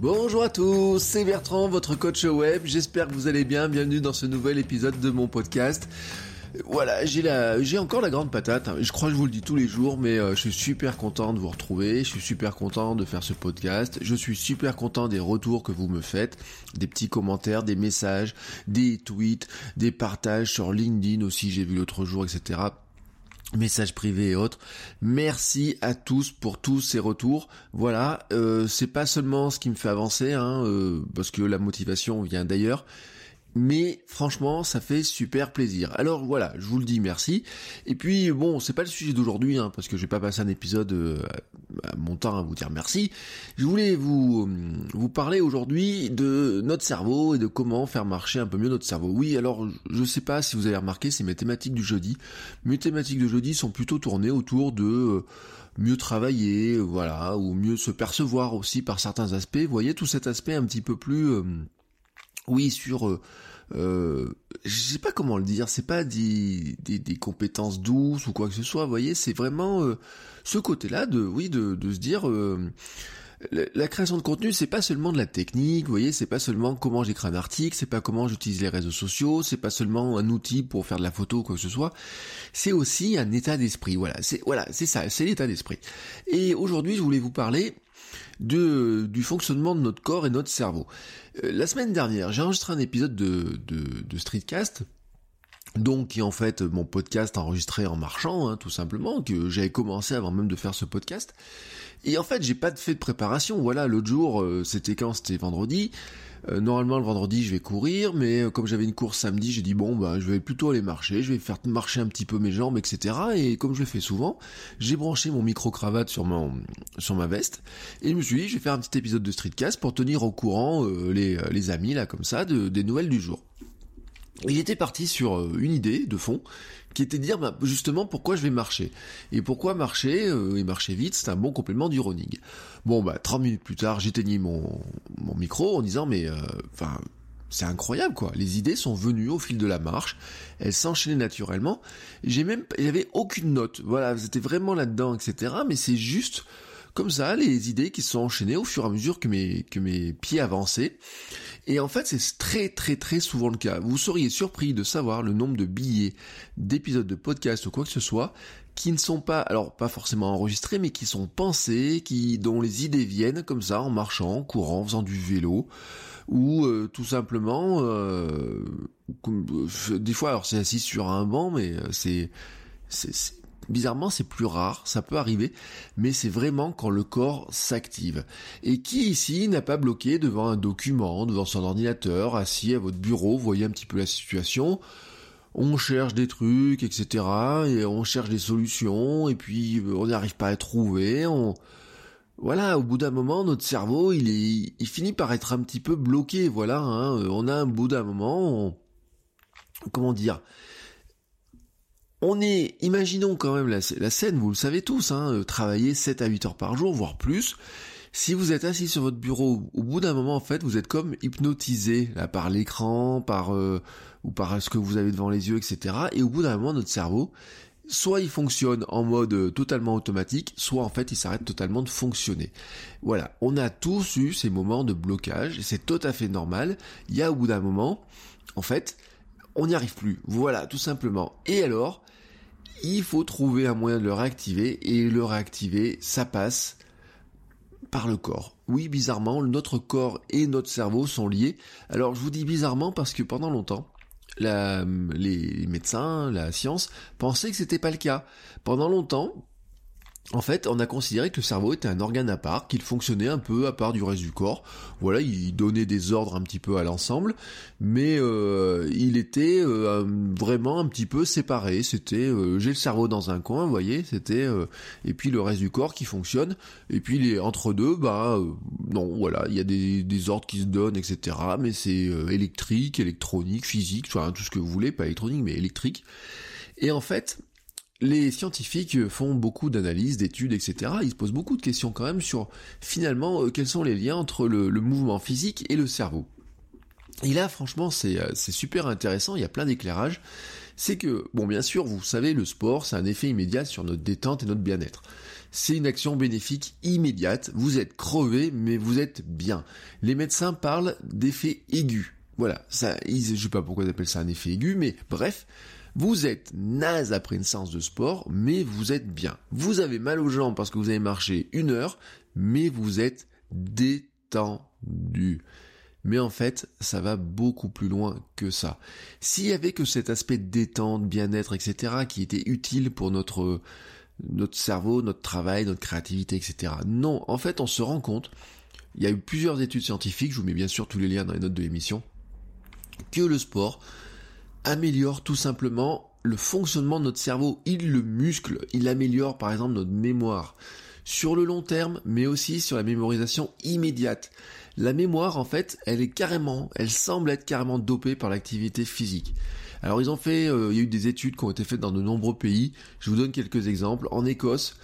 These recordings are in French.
Bonjour à tous, c'est Bertrand, votre coach web. J'espère que vous allez bien. Bienvenue dans ce nouvel épisode de mon podcast. Voilà, j'ai la, j'ai encore la grande patate. hein. Je crois que je vous le dis tous les jours, mais euh, je suis super content de vous retrouver. Je suis super content de faire ce podcast. Je suis super content des retours que vous me faites, des petits commentaires, des messages, des tweets, des partages sur LinkedIn aussi. J'ai vu l'autre jour, etc messages privés et autres. Merci à tous pour tous ces retours. Voilà, euh, c'est pas seulement ce qui me fait avancer, hein, euh, parce que la motivation vient d'ailleurs. Mais franchement, ça fait super plaisir. Alors voilà, je vous le dis merci. Et puis bon, c'est pas le sujet d'aujourd'hui, hein, parce que je vais pas passer un épisode euh, à mon temps à vous dire merci. Je voulais vous vous parler aujourd'hui de notre cerveau et de comment faire marcher un peu mieux notre cerveau. Oui, alors je sais pas si vous avez remarqué, c'est mes thématiques du jeudi. Mes thématiques de jeudi sont plutôt tournées autour de euh, mieux travailler, voilà, ou mieux se percevoir aussi par certains aspects. Vous voyez tout cet aspect un petit peu plus euh, oui, sur, euh, euh, je sais pas comment le dire, c'est pas des, des, des compétences douces ou quoi que ce soit, vous voyez, c'est vraiment euh, ce côté-là de, oui, de, de se dire, euh, la, création de contenu, c'est pas seulement de la technique, vous voyez, c'est pas seulement comment j'écris un article, c'est pas comment j'utilise les réseaux sociaux, c'est pas seulement un outil pour faire de la photo ou quoi que ce soit, c'est aussi un état d'esprit, voilà, c'est, voilà, c'est ça, c'est l'état d'esprit. Et aujourd'hui, je voulais vous parler de, du fonctionnement de notre corps et notre cerveau. Euh, la semaine dernière, j'ai enregistré un épisode de, de, de Streetcast, donc qui est en fait mon podcast enregistré en marchant, hein, tout simplement, que j'avais commencé avant même de faire ce podcast. Et en fait, j'ai pas fait de préparation. Voilà, l'autre jour, euh, c'était quand? C'était vendredi. Euh, normalement, le vendredi, je vais courir, mais euh, comme j'avais une course samedi, j'ai dit bon, bah, je vais plutôt aller marcher. Je vais faire marcher un petit peu mes jambes, etc. Et comme je le fais souvent, j'ai branché mon micro cravate sur mon sur ma veste et je me suis dit, je vais faire un petit épisode de Streetcast pour tenir au courant euh, les les amis là comme ça de, des nouvelles du jour. Et j'étais parti sur euh, une idée de fond qui était de dire bah, justement pourquoi je vais marcher? Et pourquoi marcher euh, et marcher vite, c'est un bon complément du running. Bon bah 30 minutes plus tard, j'éteignis mon, mon micro en disant mais euh, enfin c'est incroyable quoi. Les idées sont venues au fil de la marche, elles s'enchaînaient naturellement. J'ai même j'avais aucune note. Voilà, c'était vraiment là-dedans, etc. Mais c'est juste comme ça les idées qui se sont enchaînées au fur et à mesure que mes que mes pieds avançaient. Et en fait, c'est très très très souvent le cas. Vous seriez surpris de savoir le nombre de billets d'épisodes de podcast ou quoi que ce soit qui ne sont pas, alors pas forcément enregistrés, mais qui sont pensés, qui dont les idées viennent comme ça en marchant, en courant, en faisant du vélo, ou euh, tout simplement, euh, euh, des fois, alors c'est assis sur un banc, mais c'est c'est- Bizarrement, c'est plus rare, ça peut arriver, mais c'est vraiment quand le corps s'active. Et qui ici n'a pas bloqué devant un document, devant son ordinateur, assis à votre bureau, voyez un petit peu la situation, on cherche des trucs, etc., et on cherche des solutions, et puis euh, on n'arrive pas à trouver. Voilà, au bout d'un moment, notre cerveau, il finit par être un petit peu bloqué, voilà, hein. on a un bout d'un moment, comment dire, on est, imaginons quand même la, scène, vous le savez tous, hein, euh, travailler 7 à 8 heures par jour, voire plus. Si vous êtes assis sur votre bureau, au bout d'un moment, en fait, vous êtes comme hypnotisé par l'écran, par euh, ou par ce que vous avez devant les yeux, etc. Et au bout d'un moment, notre cerveau, soit il fonctionne en mode euh, totalement automatique, soit en fait il s'arrête totalement de fonctionner. Voilà, on a tous eu ces moments de blocage, c'est tout à fait normal. Il y a au bout d'un moment, en fait, on n'y arrive plus. Voilà, tout simplement. Et alors, il faut trouver un moyen de le réactiver, et le réactiver, ça passe par le corps. Oui, bizarrement, notre corps et notre cerveau sont liés. Alors je vous dis bizarrement parce que pendant longtemps, les médecins, la science, pensaient que c'était pas le cas. Pendant longtemps, en fait, on a considéré que le cerveau était un organe à part, qu'il fonctionnait un peu à part du reste du corps. Voilà, il donnait des ordres un petit peu à l'ensemble, mais euh, il était euh, vraiment un petit peu séparé. C'était, euh, j'ai le cerveau dans un coin, vous voyez, c'était, et puis le reste du corps qui fonctionne, et puis les, entre deux, bah non, voilà, il y a des, ordres qui se donnent, etc. Mais c'est électrique, électronique, physique, tout ce que vous voulez, pas électronique, mais électrique. Et en fait, les scientifiques font beaucoup d'analyses, d'études, etc. Ils se posent beaucoup de questions quand même sur finalement euh, quels sont les liens entre le, mouvement physique et le cerveau. Et là, franchement, euh, c'est super intéressant, il y a plein d'éclairages. C'est que, bon, bien sûr, vous savez, le sport, c'est un effet immédiat sur notre détente et notre bien-être. C'est une action bénéfique immédiate, vous êtes crevé, mais vous êtes bien. Les médecins parlent d'effet aigu. Voilà, ça, ils, je sais pas pourquoi ils appellent ça un effet aigu, mais bref, vous êtes naze après une séance de sport, mais vous êtes bien. Vous avez mal aux jambes parce que vous avez marché une heure, mais vous êtes détendu. Mais en fait, ça va beaucoup plus loin que ça. S'il y avait que cet aspect détente, bien-être, etc., qui était utile pour notre, notre cerveau, notre travail, notre créativité, etc. Non, en fait, on se rend compte, il y a eu plusieurs études scientifiques, je vous mets bien sûr tous les liens dans les notes de l'émission, que le sport améliore tout simplement le fonctionnement de notre cerveau. Il le muscle, il améliore par exemple notre mémoire sur le long terme, mais aussi sur la mémorisation immédiate. La mémoire, en fait, elle est carrément, elle semble être carrément dopée par l'activité physique. Alors ils ont fait, euh, il y a eu des études qui ont été faites dans de nombreux pays. Je vous donne quelques exemples. En Écosse,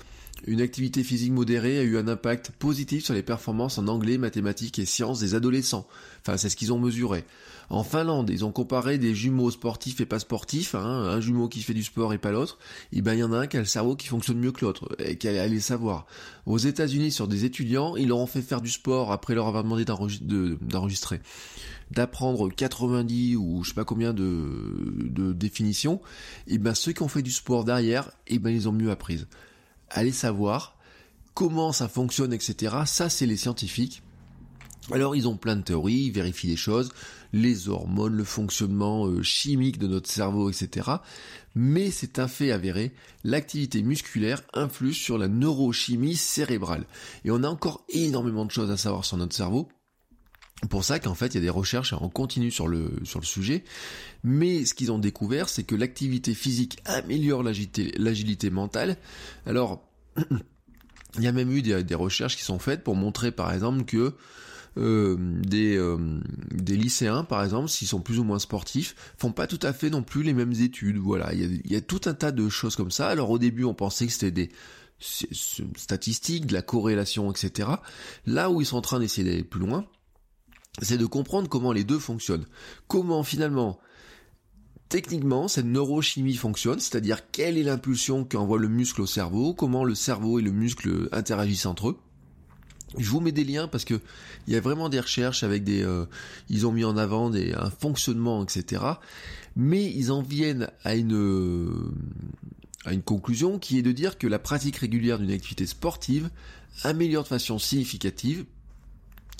une activité physique modérée a eu un impact positif sur les performances en anglais, mathématiques et sciences des adolescents. Enfin, c'est ce qu'ils ont mesuré. En Finlande, ils ont comparé des jumeaux sportifs et pas sportifs, hein, un jumeau qui fait du sport et pas l'autre. Et ben, il y en a un qui a le cerveau qui fonctionne mieux que l'autre, et qui allait savoir. Aux États-Unis, sur des étudiants, ils leur ont fait faire du sport après leur avoir demandé d'enregistrer d'apprendre 90 ou je sais pas combien de, définitions, et ben ceux qui ont fait du sport derrière, et ben ils ont mieux appris allez savoir comment ça fonctionne, etc. Ça, c'est les scientifiques. Alors, ils ont plein de théories, ils vérifient les choses, les hormones, le fonctionnement euh, chimique de notre cerveau, etc. Mais c'est un fait avéré, l'activité musculaire influe sur la neurochimie cérébrale. Et on a encore énormément de choses à savoir sur notre cerveau. Pour ça qu'en fait, il y a des recherches en continu sur le, sur le sujet. Mais ce qu'ils ont découvert, c'est que l'activité physique améliore l'agilité mentale. Alors, il y a même eu des, recherches qui sont faites pour montrer, par exemple, que euh, des, euh, des lycéens, par exemple, s'ils sont plus ou moins sportifs, font pas tout à fait non plus les mêmes études. Voilà, il y a, il y a tout un tas de choses comme ça. Alors au début, on pensait que c'était des statistiques, de la corrélation, etc. Là où ils sont en train d'essayer d'aller plus loin, c'est de comprendre comment les deux fonctionnent. Comment finalement, techniquement, cette neurochimie fonctionne, c'est-à-dire quelle est l'impulsion qu'envoie le muscle au cerveau, comment le cerveau et le muscle interagissent entre eux. Je vous mets des liens parce que il y a vraiment des recherches avec des, euh, ils ont mis en avant des, un fonctionnement, etc. Mais ils en viennent à une, à une conclusion qui est de dire que la pratique régulière d'une activité sportive améliore de façon significative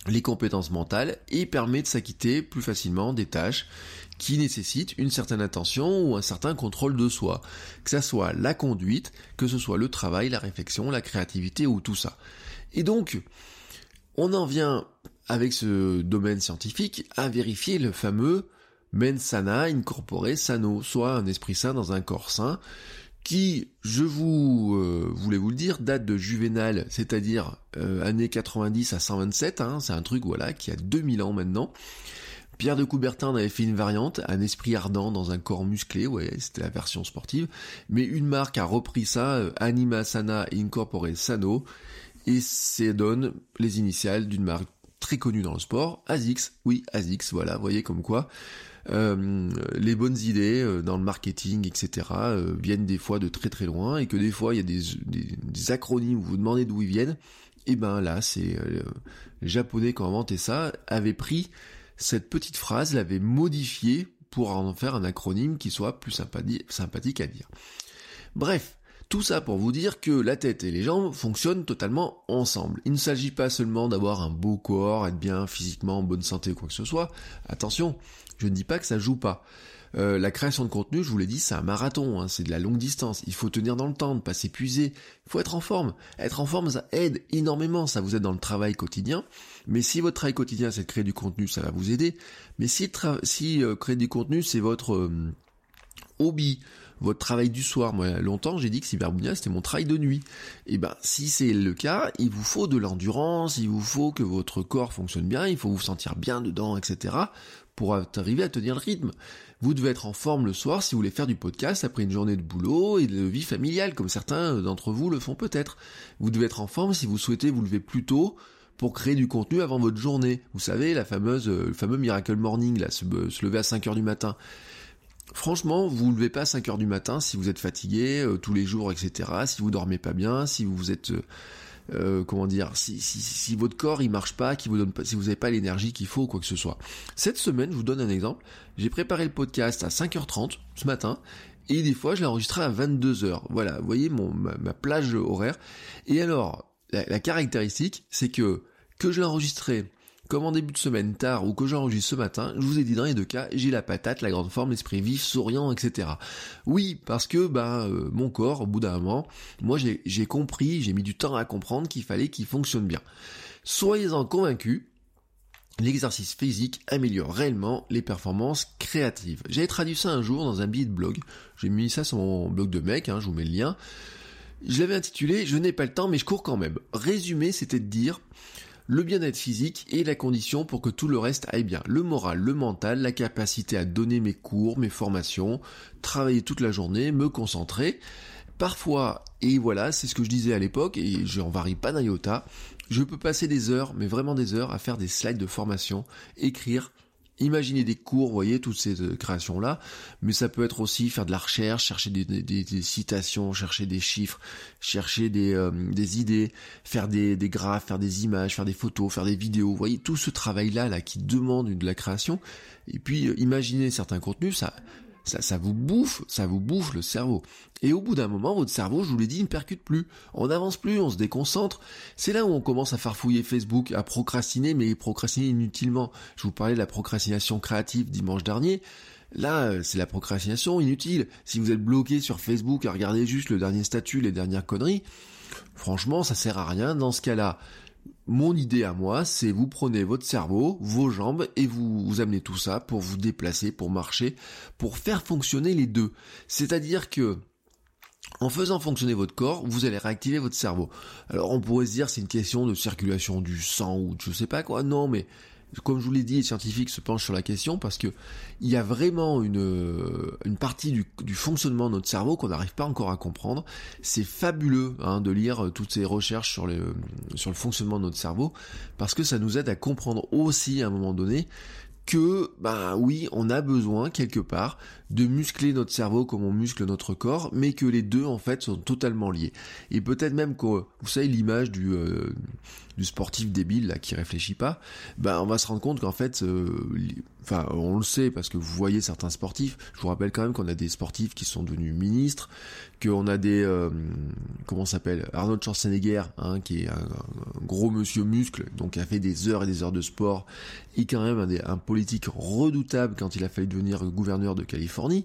les compétences mentales et permet de s'acquitter plus facilement des tâches qui nécessitent une certaine attention ou un certain contrôle de soi. Que ce soit la conduite, que ce soit le travail, la réflexion, la créativité ou tout ça. Et donc, on en vient avec ce domaine scientifique à vérifier le fameux mens sana incorpore sano, soit un esprit sain dans un corps sain, qui, je vous euh, voulais vous le dire, date de Juvénal, c'est-à-dire euh, années 90 à 127, hein, c'est un truc voilà qui a 2000 ans maintenant. Pierre de Coubertin en avait fait une variante, un esprit ardent dans un corps musclé, ouais, c'était la version sportive, mais une marque a repris ça, euh, Anima Sana Incorpore Sano, et c'est donne les initiales d'une marque très connue dans le sport, ASICS, oui, ASICS, voilà, voyez comme quoi, euh, les bonnes idées euh, dans le marketing, etc., euh, viennent des fois de très très loin, et que des fois il y a des, acronymes où vous demandez d'où ils viennent, et ben là, c'est les Japonais qui ont inventé ça, avaient pris cette petite phrase, l'avaient modifiée pour en faire un acronyme qui soit plus sympathique à dire. Bref, tout ça pour vous dire que la tête et les jambes fonctionnent totalement ensemble. Il ne s'agit pas seulement d'avoir un beau corps, être bien physiquement en bonne santé ou quoi que ce soit. Attention, je ne dis pas que ça joue pas. Euh, la création de contenu, je vous l'ai dit, c'est un marathon, hein, c'est de la longue distance. Il faut tenir dans le temps, ne pas s'épuiser. Il faut être en forme. Être en forme, ça aide énormément. Ça vous aide dans le travail quotidien. Mais si votre travail quotidien, c'est de créer du contenu, ça va vous aider. Mais si, euh, créer du contenu, c'est votre euh, hobby, votre travail du soir. Moi, longtemps, j'ai dit que Cyberbounia, c'était mon travail de nuit. Et eh ben, si c'est le cas, il vous faut de l'endurance, il vous faut que votre corps fonctionne bien, il faut vous sentir bien dedans, etc. pour arriver à tenir le rythme. Vous devez être en forme le soir si vous voulez faire du podcast après une journée de boulot et de vie familiale, comme certains d'entre vous le font peut-être. Vous devez être en forme si vous souhaitez vous lever plus tôt pour créer du contenu avant votre journée. Vous savez, la fameuse, euh, le fameux Miracle Morning, là, se, lever à 5 heures du matin. Franchement, vous ne levez pas à 5 heures du matin si vous êtes fatigué euh, tous les jours, etc. Si vous dormez pas bien, si vous êtes euh, euh, comment dire, si, si, si, votre corps il marche pas, qui vous donne pas, si vous n'avez pas l'énergie qu'il faut, quoi que ce soit. Cette semaine, je vous donne un exemple. J'ai préparé le podcast à 5h30 ce matin. Et des fois, je l'ai enregistré à 22h. Voilà, vous voyez mon, ma, plage horaire. Et alors, la, la caractéristique, c'est que que je l'ai enregistré comme en début de semaine tard ou que j'enregistre ce matin, je vous ai dit dans les deux cas, j'ai la patate, la grande forme, l'esprit vif, souriant, etc. Oui, parce que ben mon corps, au bout d'un moment, moi j'ai compris, j'ai mis du temps à comprendre qu'il fallait qu'il fonctionne bien. Soyez-en convaincus, l'exercice physique améliore réellement les performances créatives. J'avais traduit ça un jour dans un billet de blog. J'ai mis ça sur mon blog de mec, hein, je vous mets le lien. Je l'avais intitulé Je n'ai pas le temps mais je cours quand même. Résumé, c'était de dire le bien-être physique est la condition pour que tout le reste aille bien. Le moral, le mental, la capacité à donner mes cours, mes formations, travailler toute la journée, me concentrer. Parfois, et voilà, c'est ce que je disais à l'époque, et je n'en varie pas d'un iota, je peux passer des heures, mais vraiment des heures, à faire des slides de formation, écrire, Imaginez des cours, vous voyez, toutes ces euh, créations-là, mais ça peut être aussi faire de la recherche, chercher des, citations, chercher des chiffres, chercher des, euh, idées, faire des, graphes, faire des images, faire des photos, faire des vidéos, vous voyez, tout ce travail-là là, qui demande de la création, et puis euh, imaginez certains contenus, ça, ça, ça vous bouffe, ça vous bouffe le cerveau. Et au bout d'un moment, votre cerveau, je vous l'ai dit, ne percute plus. On n'avance plus, on se déconcentre. C'est là où on commence à farfouiller Facebook, à procrastiner, mais procrastiner inutilement. Je vous parlais de la procrastination créative dimanche dernier. Là, euh, c'est la procrastination inutile. Si vous êtes bloqué sur Facebook à regarder juste le dernier statut, les dernières conneries, franchement, ça sert à rien. Dans ce cas-là, mon idée à moi, c'est vous prenez votre cerveau, vos jambes et vous, amenez tout ça pour vous déplacer, pour marcher, pour faire fonctionner les deux. C'est-à-dire que en faisant fonctionner votre corps, vous allez réactiver votre cerveau. Alors on pourrait se dire c'est une question de circulation du sang ou de je sais pas quoi. Non, mais comme je vous l'ai dit, les scientifiques se penchent sur la question parce que il y a vraiment une, une partie du, du fonctionnement de notre cerveau qu'on n'arrive pas encore à comprendre. C'est fabuleux hein, de lire toutes ces recherches sur, les, sur le fonctionnement de notre cerveau parce que ça nous aide à comprendre aussi à un moment donné que, ben oui, on a besoin quelque part de muscler notre cerveau comme on muscle notre corps, mais que les deux en fait sont totalement liés. Et peut-être même que, vous savez, l'image du, euh, du sportif débile là qui réfléchit pas, ben on va se rendre compte qu'en fait, euh, enfin on le sait parce que vous voyez certains sportifs. Je vous rappelle quand même qu'on a des sportifs qui sont devenus ministres, qu'on a des euh, comment s'appelle Arnold Schwarzenegger, hein, qui est un, gros monsieur muscle, donc qui a fait des heures et des heures de sport, et quand même un, un politique redoutable quand il a fallu devenir gouverneur de Californie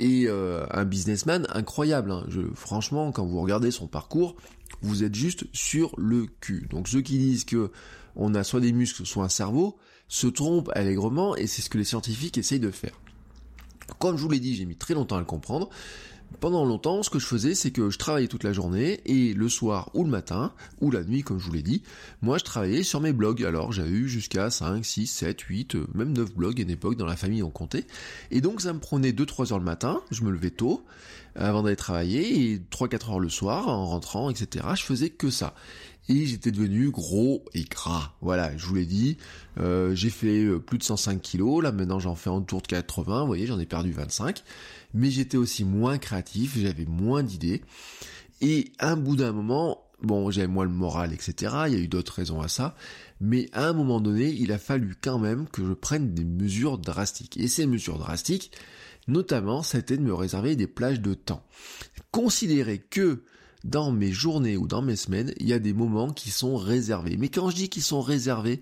et euh, un businessman incroyable. Hein. Franchement, quand vous regardez son parcours, vous êtes juste sur le cul. Donc ceux qui disent que on a soit des muscles, soit un cerveau, se trompent allègrement et c'est ce que les scientifiques essayent de faire. Comme je vous l'ai dit, j'ai mis très longtemps à le comprendre pendant longtemps, ce que je faisais, c'est que je travaillais toute la journée et le soir ou le matin, ou la nuit, comme je vous l'ai dit, moi je travaillais sur mes blogs. Alors j'ai eu jusqu'à 5, 6, 7, 8, même 9 blogs à une époque dans la famille on comptait. Et donc ça me prenait 2-3 heures le matin, je me levais tôt, avant d'aller travailler, et 3-4 heures le soir, en rentrant, etc. Je faisais que ça et j'étais devenu gros et gras. Voilà, je vous l'ai dit, euh, j'ai fait euh, plus de 105 kilos, là maintenant j'en fais autour de 80, vous voyez, j'en ai perdu 25 mais j'étais aussi moins créatif, j'avais moins d'idées. Et un bout d'un moment, bon, j'avais moins le moral, etc. Il y a eu d'autres raisons à ça. Mais à un moment donné, il a fallu quand même que je prenne des mesures drastiques. Et ces mesures drastiques, notamment, c'était de me réserver des plages de temps. Considérez que dans mes journées ou dans mes semaines, il y a des moments qui sont réservés. Mais quand je dis qu'ils sont réservés,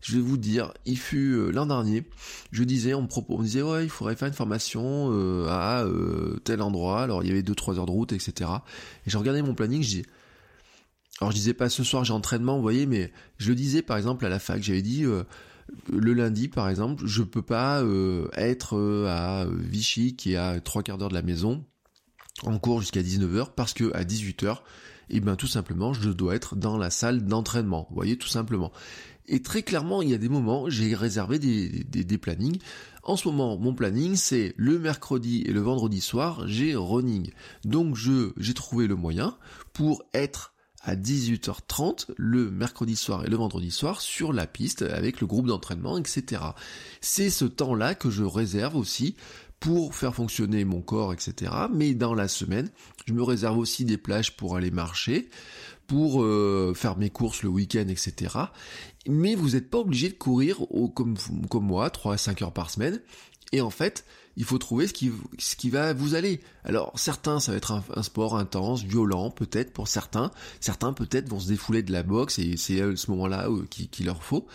je vais vous dire, il fut euh, l'an dernier, je disais, on me, propos, on disait, ouais, il faudrait faire une formation euh, à euh, tel endroit, alors il y avait 2-3 heures de route, etc. Et j'ai regardé mon planning, je dis, alors je disais pas ce soir j'ai entraînement, vous voyez, mais je le disais par exemple à la fac, j'avais dit le lundi par exemple, je peux pas être à Vichy qui est à trois quarts d'heure de la maison en cours jusqu'à 19h parce que à 18h, et eh ben tout simplement je dois être dans la salle d'entraînement. Vous voyez tout simplement. Et très clairement, il y a des moments, j'ai réservé des, des, des, plannings. En ce moment, mon planning, c'est le mercredi et le vendredi soir, j'ai running. Donc je j'ai trouvé le moyen pour être à 18h30 le mercredi soir et le vendredi soir sur la piste avec le groupe d'entraînement, etc. C'est ce temps-là que je réserve aussi pour faire fonctionner mon corps, etc. Mais dans la semaine, je me réserve aussi des plages pour aller marcher, pour euh, faire mes courses le week-end, etc. Mais vous n'êtes pas obligé de courir au, comme, comme moi, 3 à 5 heures par semaine. Et en fait, il faut trouver ce qui, ce qui va vous aller. Alors certains, ça va être un, sport intense, violent, peut-être pour certains. Certains peut-être vont se défouler de la boxe et c'est ce moment-là euh, qu'il leur faut.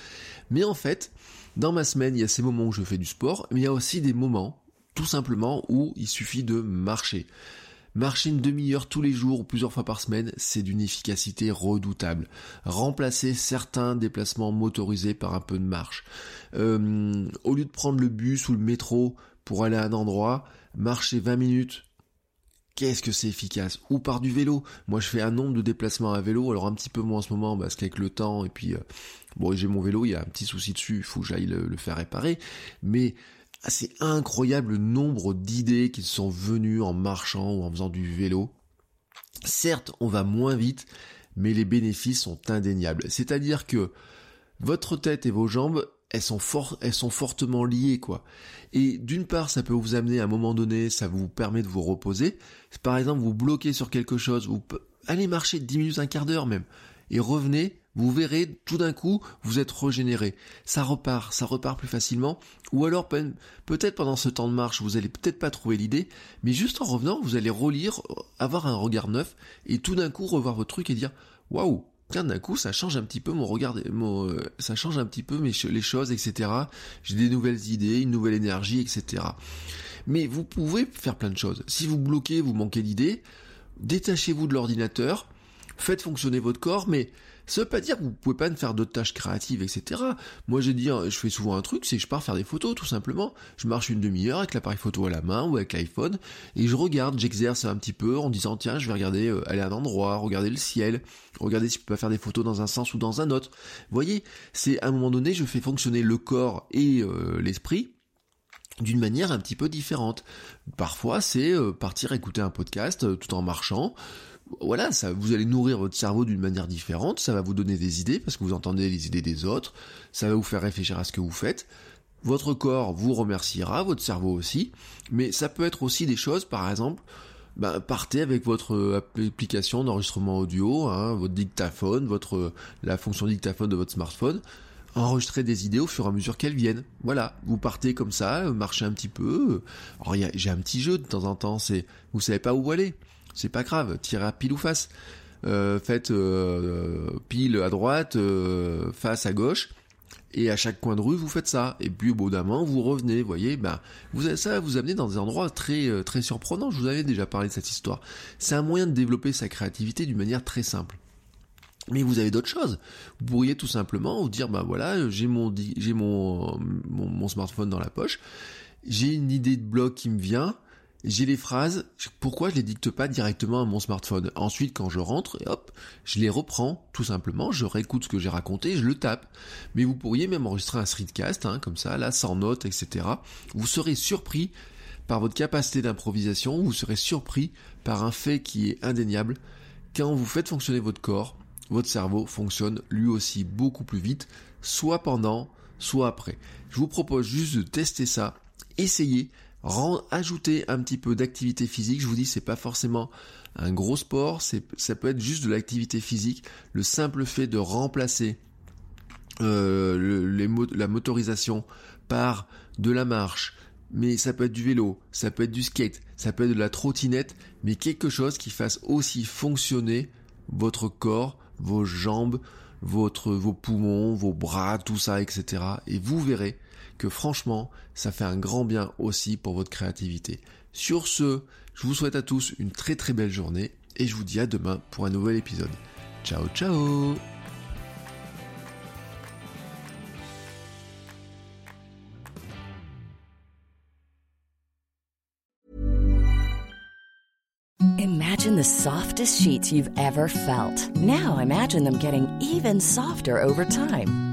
Mais en fait, dans ma semaine, il y a ces moments où je fais du sport, mais il y a aussi des moments tout simplement où il suffit de marcher. Marcher une demi-heure tous les jours ou plusieurs fois par semaine, c'est d'une efficacité redoutable. Remplacer certains déplacements motorisés par un peu de marche. Euh, au lieu de prendre le bus ou le métro pour aller à un endroit, marcher 20 minutes, qu'est-ce que c'est efficace? Ou par du vélo. Moi je fais un nombre de déplacements à vélo, alors un petit peu moins en ce moment parce qu'avec le temps et puis euh, bon j'ai mon vélo, il y a un petit souci dessus, il faut que j'aille le, le, faire réparer. Mais c'est incroyable le nombre d'idées qui sont venues en marchant ou en faisant du vélo. Certes, on va moins vite, mais les bénéfices sont indéniables. C'est-à-dire que votre tête et vos jambes, elles sont, elles sont fortement liées, quoi. Et d'une part, ça peut vous amener à un moment donné, ça vous permet de vous reposer. Par exemple, vous bloquez sur quelque chose, vous allez marcher 10 minutes, un quart d'heure même, et revenez, vous verrez tout d'un coup vous êtes régénéré. Ça repart, ça repart plus facilement. Ou alors peut-être pendant ce temps de marche vous allez peut-être pas trouver l'idée, mais juste en revenant vous allez relire, avoir un regard neuf et tout d'un coup revoir votre truc et dire waouh. D'un coup, ça change un petit peu mon regard, mon, euh, ça change un petit peu les choses, etc. J'ai des nouvelles idées, une nouvelle énergie, etc. Mais vous pouvez faire plein de choses. Si vous bloquez, vous manquez d'idées, détachez-vous de l'ordinateur, faites fonctionner votre corps, mais ça veut pas dire que vous pouvez pas faire d'autres tâches créatives, etc. Moi, j'ai dit, je fais souvent un truc, c'est que je pars faire des photos, tout simplement. Je marche une demi-heure avec l'appareil photo à la main ou avec l'iPhone, et je regarde, j'exerce un petit peu en disant, tiens, je vais regarder, euh, aller à un endroit, regarder le ciel, regarder si je peux pas faire des photos dans un sens ou dans un autre. Vous voyez, c'est à un moment donné, je fais fonctionner le corps et euh, l'esprit d'une manière un petit peu différente. Parfois, c'est euh, partir écouter un podcast tout en marchant voilà, ça, vous allez nourrir votre cerveau d'une manière différente, ça va vous donner des idées parce que vous entendez les idées des autres, ça va vous faire réfléchir à ce que vous faites. Votre corps vous remerciera, votre cerveau aussi, mais ça peut être aussi des choses, par exemple, bah, partez avec votre application d'enregistrement audio, hein, votre dictaphone, votre la fonction dictaphone de votre smartphone, enregistrez des idées au fur et à mesure qu'elles viennent. Voilà, vous partez comme ça, marchez un petit peu. Alors j'ai un petit jeu de temps en temps, c'est vous savez pas où aller c'est pas grave, tirez à pile ou face. Euh, faites euh, pile à droite, euh, face à gauche, et à chaque coin de rue vous faites ça. Et puis au bout d'un moment vous revenez, vous voyez, ben vous ça va vous amener dans des endroits très très surprenants. Je vous avais déjà parlé de cette histoire. C'est un moyen de développer sa créativité d'une manière très simple. Mais vous avez d'autres choses. Vous pourriez tout simplement vous dire, ben voilà, j'ai mon j'ai mon, mon smartphone dans la poche, j'ai une idée de blog qui me vient, j'ai les phrases, pourquoi je les dicte pas directement à mon smartphone? Ensuite, quand je rentre, hop, je les reprends, tout simplement, je réécoute ce que j'ai raconté, je le tape. Mais vous pourriez même enregistrer un streetcast, hein, comme ça, là, sans notes, etc. Vous serez surpris par votre capacité d'improvisation, vous serez surpris par un fait qui est indéniable. Quand vous faites fonctionner votre corps, votre cerveau fonctionne lui aussi beaucoup plus vite, soit pendant, soit après. Je vous propose juste de tester ça, essayez, ajouter un petit peu d'activité physique. Je vous dis, c'est pas forcément un gros sport, c'est, ça peut être juste de l'activité physique. Le simple fait de remplacer euh, la motorisation par de la marche, mais ça peut être du vélo, ça peut être du skate, ça peut être de la trottinette, mais quelque chose qui fasse aussi fonctionner votre corps, vos jambes, votre, vos poumons, vos bras, tout ça, etc. Et vous verrez que franchement, ça fait un grand bien aussi pour votre créativité. Sur ce, je vous souhaite à tous une très très belle journée et je vous dis à demain pour un nouvel épisode. Ciao ciao Imagine the softest sheets you've ever felt. Now imagine them getting even softer over time.